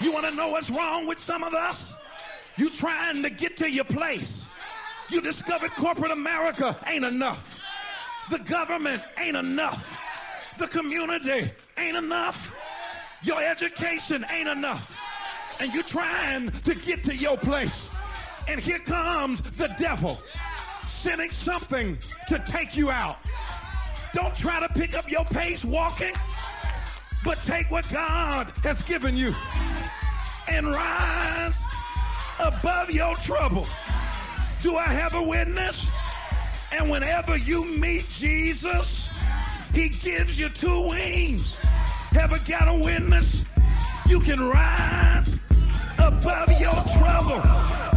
You want to know what's wrong with some of us? You trying to get to your place. You discovered corporate America ain't enough. The government ain't enough. The community ain't enough. Your education ain't enough. And you're trying to get to your place. And here comes the devil sending something to take you out. Don't try to pick up your pace walking, but take what God has given you and rise above your trouble. Do I have a witness? And whenever you meet Jesus, he gives you two wings. Ever got a witness? You can rise above your trouble.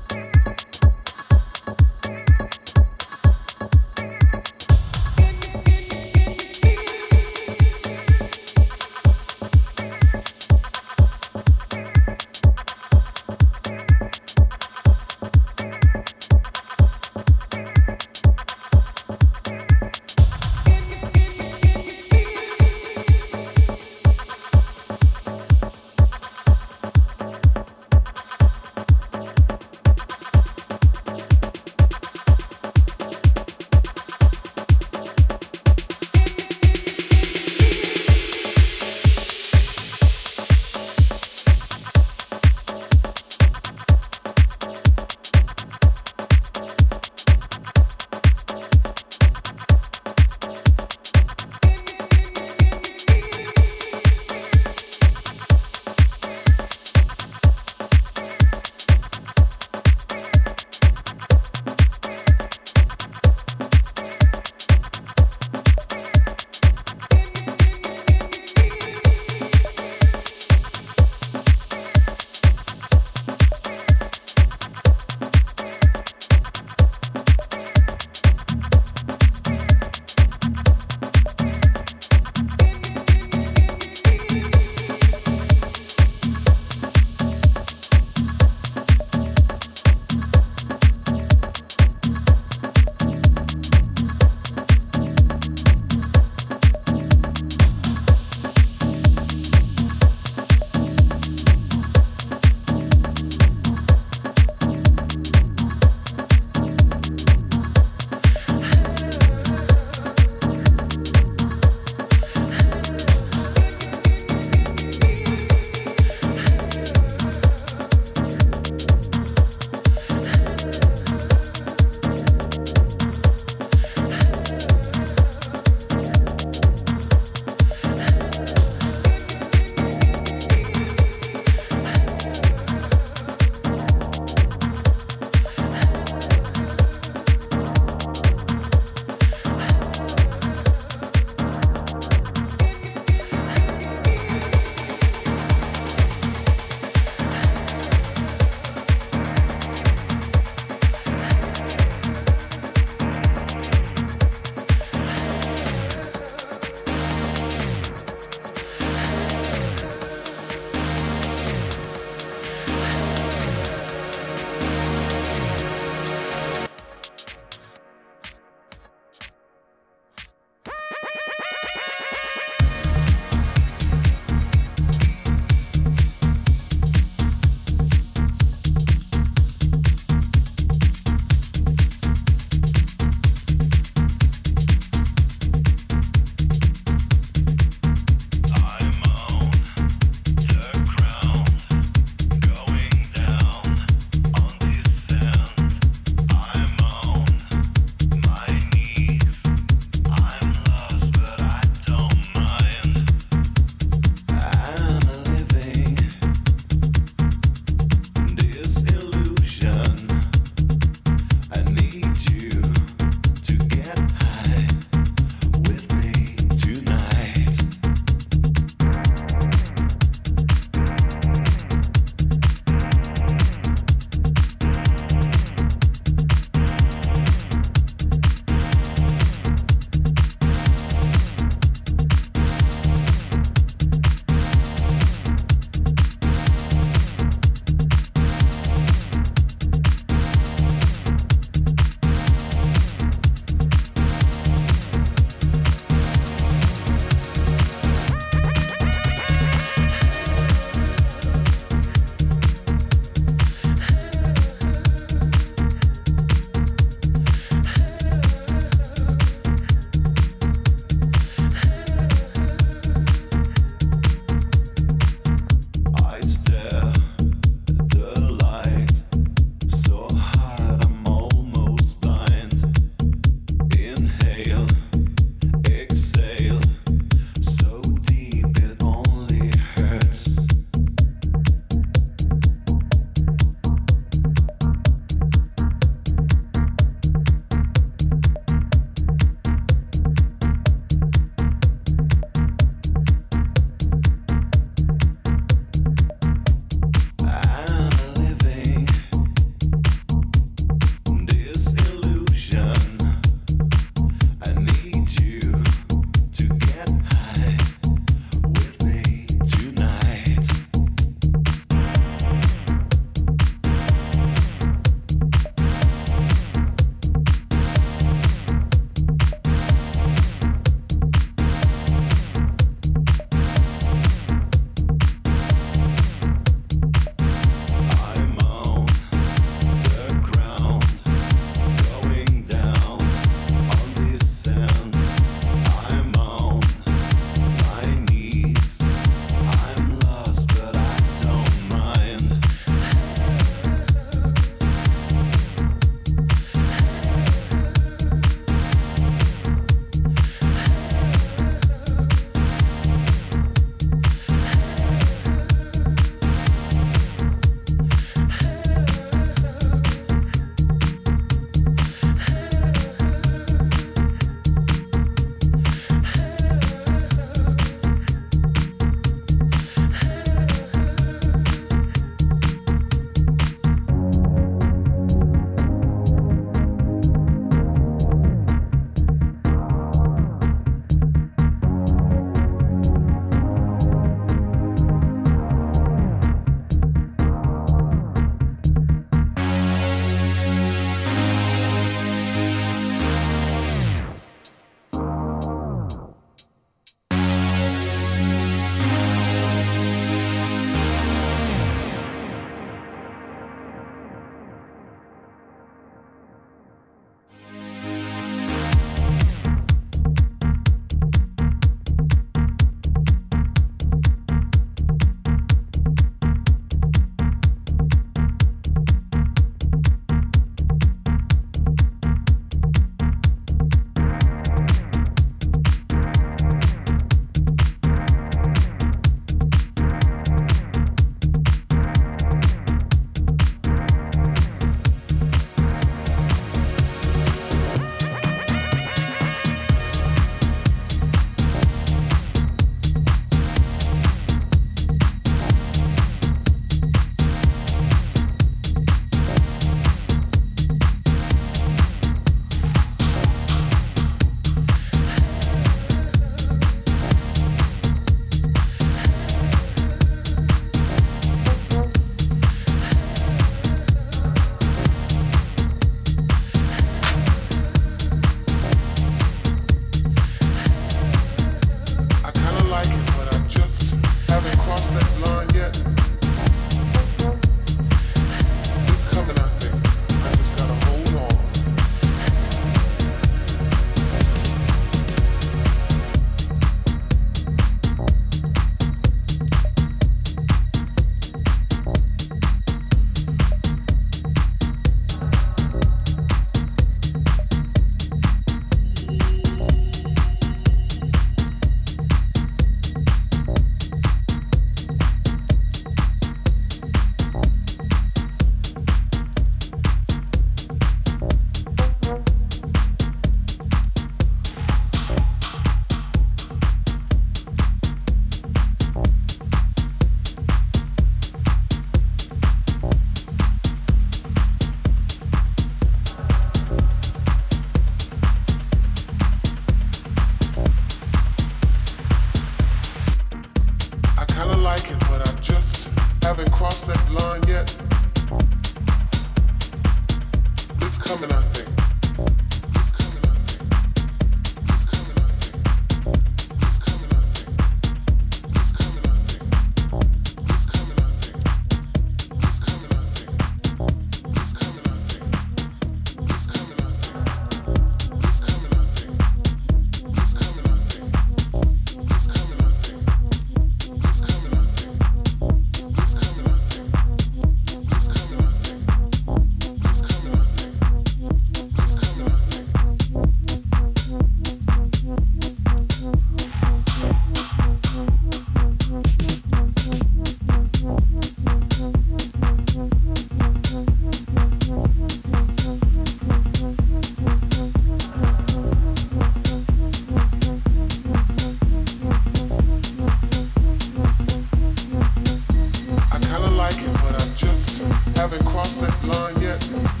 sunset line yet.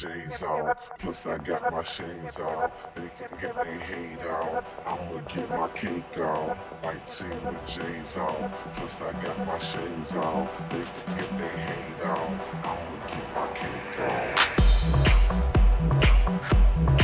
J's out. Plus I got my shades out. They can get their hate out. I'ma get my cake out. White tee with J's out. Plus I got my shades out. They can get their hate out. I'ma get my cake out.